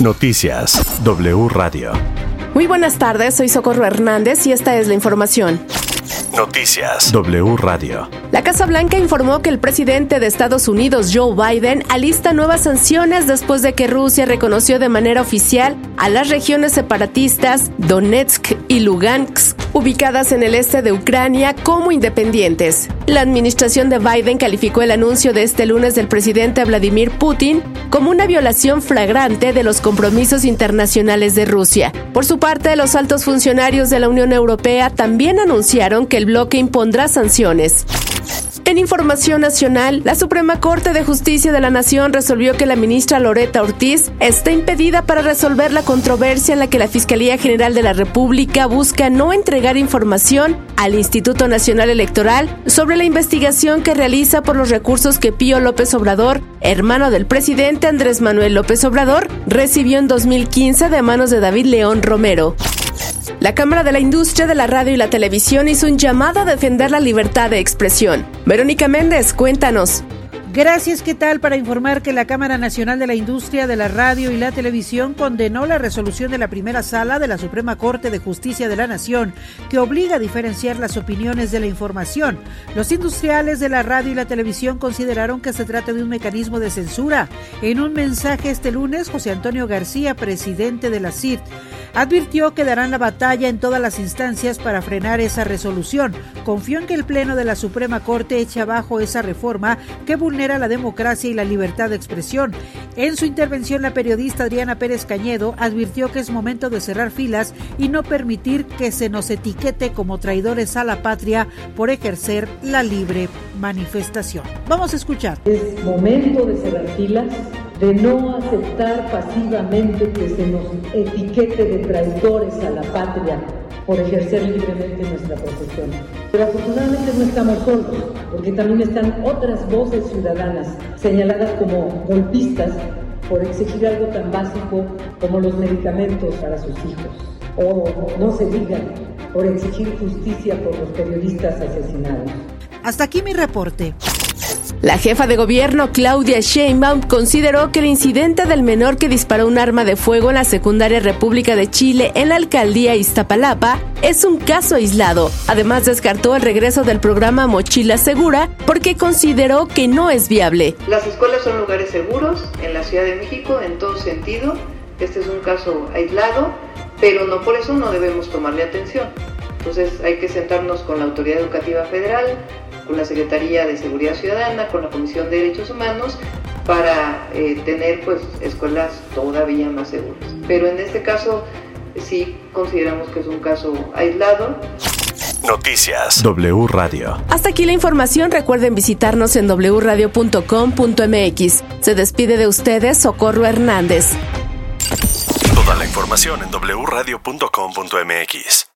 Noticias W Radio. Muy buenas tardes, soy Socorro Hernández y esta es la información. Noticias W Radio. La Casa Blanca informó que el presidente de Estados Unidos, Joe Biden, alista nuevas sanciones después de que Rusia reconoció de manera oficial a las regiones separatistas Donetsk y Lugansk, ubicadas en el este de Ucrania, como independientes. La administración de Biden calificó el anuncio de este lunes del presidente Vladimir Putin como una violación flagrante de los compromisos internacionales de Rusia. Por su parte, los altos funcionarios de la Unión Europea también anunciaron que el bloque impondrá sanciones. En información nacional, la Suprema Corte de Justicia de la Nación resolvió que la ministra Loreta Ortiz está impedida para resolver la controversia en la que la Fiscalía General de la República busca no entregar información al Instituto Nacional Electoral sobre la investigación que realiza por los recursos que Pío López Obrador, hermano del presidente Andrés Manuel López Obrador, recibió en 2015 de manos de David León Romero. La Cámara de la Industria de la Radio y la Televisión hizo un llamado a defender la libertad de expresión. Verónica Méndez, cuéntanos. Gracias, ¿qué tal? Para informar que la Cámara Nacional de la Industria de la Radio y la Televisión condenó la resolución de la primera sala de la Suprema Corte de Justicia de la Nación que obliga a diferenciar las opiniones de la información. Los industriales de la radio y la televisión consideraron que se trata de un mecanismo de censura. En un mensaje este lunes, José Antonio García, presidente de la CIRT, advirtió que darán la batalla en todas las instancias para frenar esa resolución. Confió en que el Pleno de la Suprema Corte eche abajo esa reforma que vulnera la democracia y la libertad de expresión. En su intervención, la periodista Adriana Pérez Cañedo advirtió que es momento de cerrar filas y no permitir que se nos etiquete como traidores a la patria por ejercer la libre manifestación. Vamos a escuchar. Es momento de cerrar filas de no aceptar pasivamente que se nos etiquete de traidores a la patria por ejercer libremente nuestra profesión. Pero afortunadamente no estamos solos, porque también están otras voces ciudadanas señaladas como golpistas por exigir algo tan básico como los medicamentos para sus hijos. O no se digan, por exigir justicia por los periodistas asesinados. Hasta aquí mi reporte. La jefa de gobierno, Claudia Sheinbaum, consideró que el incidente del menor que disparó un arma de fuego en la secundaria República de Chile en la alcaldía Iztapalapa es un caso aislado. Además, descartó el regreso del programa Mochila Segura porque consideró que no es viable. Las escuelas son lugares seguros en la Ciudad de México en todo sentido. Este es un caso aislado, pero no por eso no debemos tomarle atención. Entonces hay que sentarnos con la Autoridad Educativa Federal, con la Secretaría de Seguridad Ciudadana, con la Comisión de Derechos Humanos, para eh, tener pues escuelas todavía más seguras. Pero en este caso sí consideramos que es un caso aislado. Noticias W Radio. Hasta aquí la información. Recuerden visitarnos en wradio.com.mx. Se despide de ustedes Socorro Hernández. Toda la información en wradio.com.mx.